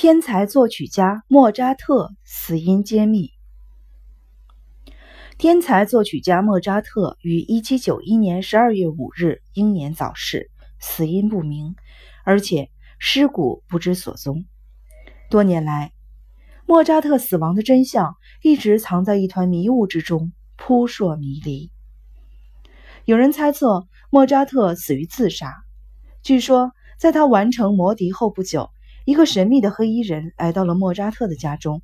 天才作曲家莫扎特死因揭秘。天才作曲家莫扎特于1791年12月5日英年早逝，死因不明，而且尸骨不知所踪。多年来，莫扎特死亡的真相一直藏在一团迷雾之中，扑朔迷离。有人猜测莫扎特死于自杀。据说，在他完成《魔笛》后不久，一个神秘的黑衣人来到了莫扎特的家中，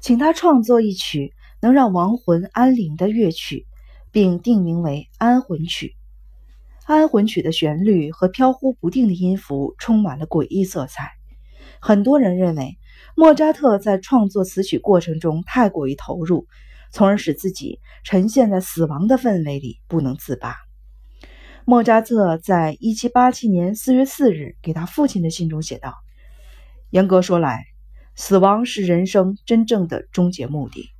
请他创作一曲。能让亡魂安宁的乐曲，并定名为《安魂曲》。《安魂曲》的旋律和飘忽不定的音符充满了诡异色彩。很多人认为，莫扎特在创作此曲过程中太过于投入，从而使自己沉陷在死亡的氛围里不能自拔。莫扎特在1787年4月4日给他父亲的信中写道：“严格说来，死亡是人生真正的终结目的。”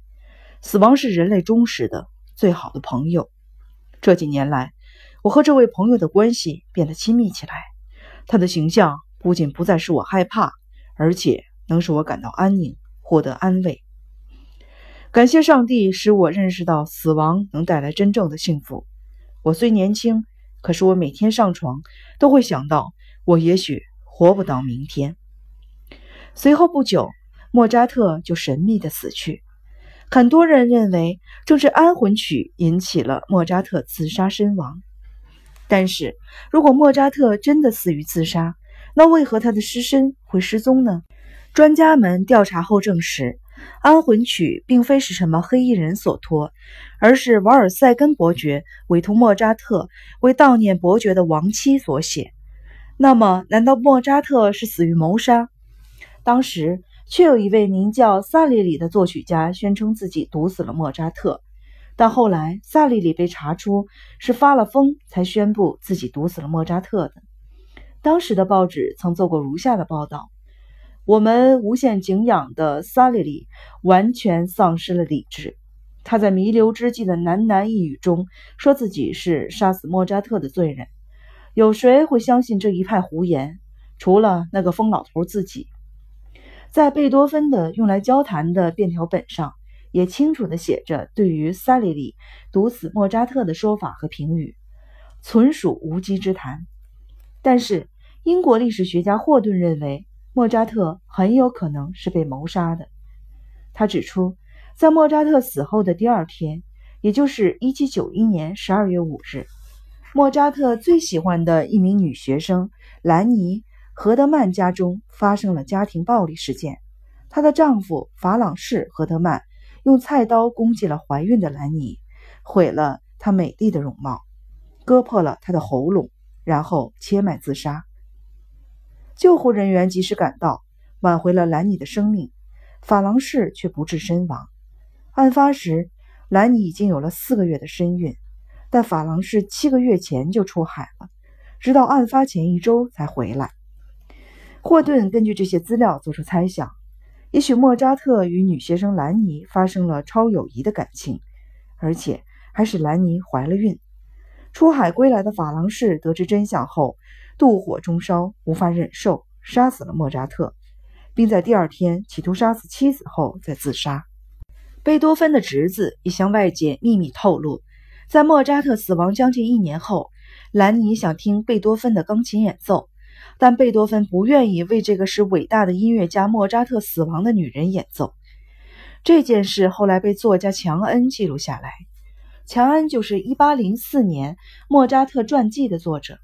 死亡是人类忠实的最好的朋友。这几年来，我和这位朋友的关系变得亲密起来。他的形象不仅不再使我害怕，而且能使我感到安宁，获得安慰。感谢上帝，使我认识到死亡能带来真正的幸福。我虽年轻，可是我每天上床都会想到，我也许活不到明天。随后不久，莫扎特就神秘的死去。很多人认为，正是《安魂曲》引起了莫扎特自杀身亡。但是如果莫扎特真的死于自杀，那为何他的尸身会失踪呢？专家们调查后证实，《安魂曲》并非是什么黑衣人所托，而是瓦尔塞根伯爵委托莫扎特为悼念伯爵的亡妻所写。那么，难道莫扎特是死于谋杀？当时。却有一位名叫萨利里的作曲家宣称自己毒死了莫扎特，但后来萨利里被查出是发了疯才宣布自己毒死了莫扎特的。当时的报纸曾做过如下的报道：我们无限敬仰的萨利里完全丧失了理智，他在弥留之际的喃喃一语中说自己是杀死莫扎特的罪人。有谁会相信这一派胡言？除了那个疯老头自己。在贝多芬的用来交谈的便条本上，也清楚地写着对于萨利里毒死莫扎特的说法和评语，纯属无稽之谈。但是，英国历史学家霍顿认为莫扎特很有可能是被谋杀的。他指出，在莫扎特死后的第二天，也就是1791年12月5日，莫扎特最喜欢的一名女学生兰尼。何德曼家中发生了家庭暴力事件，她的丈夫法朗士·何德曼用菜刀攻击了怀孕的兰妮，毁了她美丽的容貌，割破了她的喉咙，然后切脉自杀。救护人员及时赶到，挽回了兰妮的生命，法郎士却不治身亡。案发时，兰妮已经有了四个月的身孕，但法郎士七个月前就出海了，直到案发前一周才回来。霍顿根据这些资料做出猜想：也许莫扎特与女学生兰妮发生了超友谊的感情，而且还使兰妮怀了孕。出海归来的法郎士得知真相后，妒火中烧，无法忍受，杀死了莫扎特，并在第二天企图杀死妻子后再自杀。贝多芬的侄子也向外界秘密透露，在莫扎特死亡将近一年后，兰妮想听贝多芬的钢琴演奏。但贝多芬不愿意为这个使伟大的音乐家莫扎特死亡的女人演奏。这件事后来被作家强恩记录下来。强恩就是1804年莫扎特传记的作者。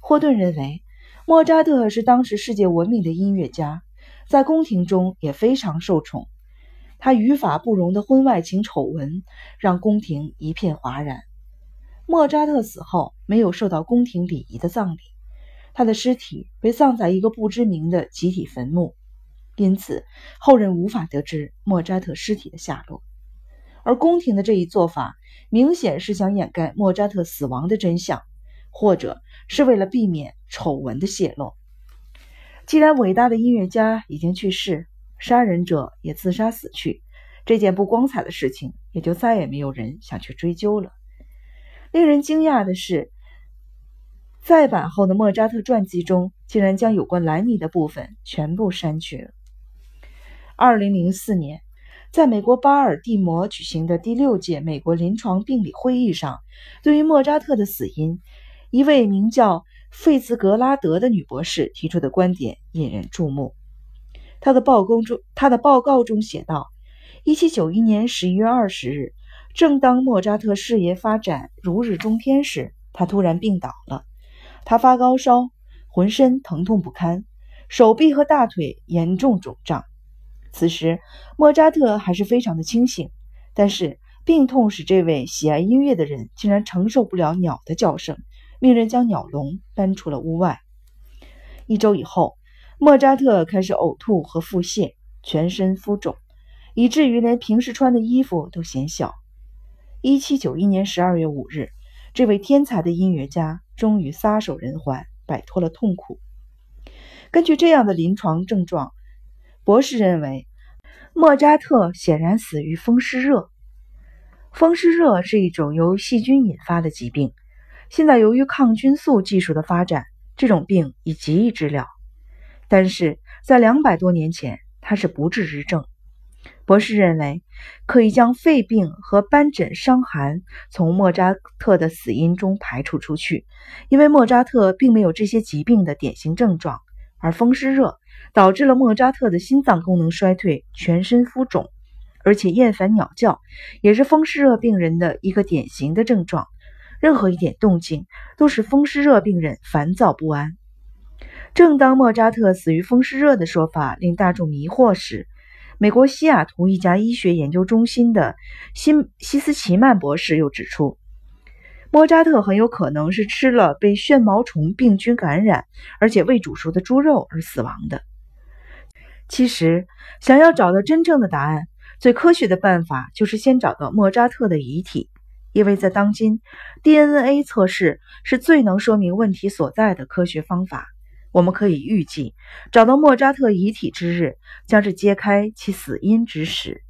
霍顿认为，莫扎特是当时世界闻名的音乐家，在宫廷中也非常受宠。他语法不容的婚外情丑闻让宫廷一片哗然。莫扎特死后，没有受到宫廷礼仪的葬礼。他的尸体被葬在一个不知名的集体坟墓，因此后人无法得知莫扎特尸体的下落。而宫廷的这一做法，明显是想掩盖莫扎特死亡的真相，或者是为了避免丑闻的泄露。既然伟大的音乐家已经去世，杀人者也自杀死去，这件不光彩的事情也就再也没有人想去追究了。令人惊讶的是。再版后的莫扎特传记中，竟然将有关莱尼的部分全部删去了。二零零四年，在美国巴尔的摩举行的第六届美国临床病理会议上，对于莫扎特的死因，一位名叫费兹格拉德的女博士提出的观点引人注目。她的报告中，她的报告中写道：，一七九一年十一月二十日，正当莫扎特事业发展如日中天时，他突然病倒了。他发高烧，浑身疼痛不堪，手臂和大腿严重肿胀。此时，莫扎特还是非常的清醒，但是病痛使这位喜爱音乐的人竟然承受不了鸟的叫声，命人将鸟笼搬出了屋外。一周以后，莫扎特开始呕吐和腹泻，全身浮肿，以至于连平时穿的衣服都显小。一七九一年十二月五日，这位天才的音乐家。终于撒手人寰，摆脱了痛苦。根据这样的临床症状，博士认为莫扎特显然死于风湿热。风湿热是一种由细菌引发的疾病。现在由于抗菌素技术的发展，这种病已极易治疗。但是在两百多年前，它是不治之症。博士认为，可以将肺病和斑疹伤寒从莫扎特的死因中排除出去，因为莫扎特并没有这些疾病的典型症状，而风湿热导致了莫扎特的心脏功能衰退、全身浮肿，而且厌烦鸟叫，也是风湿热病人的一个典型的症状。任何一点动静都使风湿热病人烦躁不安。正当莫扎特死于风湿热的说法令大众迷惑时，美国西雅图一家医学研究中心的西西斯奇曼博士又指出，莫扎特很有可能是吃了被旋毛虫病菌感染，而且未煮熟的猪肉而死亡的。其实，想要找到真正的答案，最科学的办法就是先找到莫扎特的遗体，因为在当今，DNA 测试是最能说明问题所在的科学方法。我们可以预计，找到莫扎特遗体之日，将是揭开其死因之时。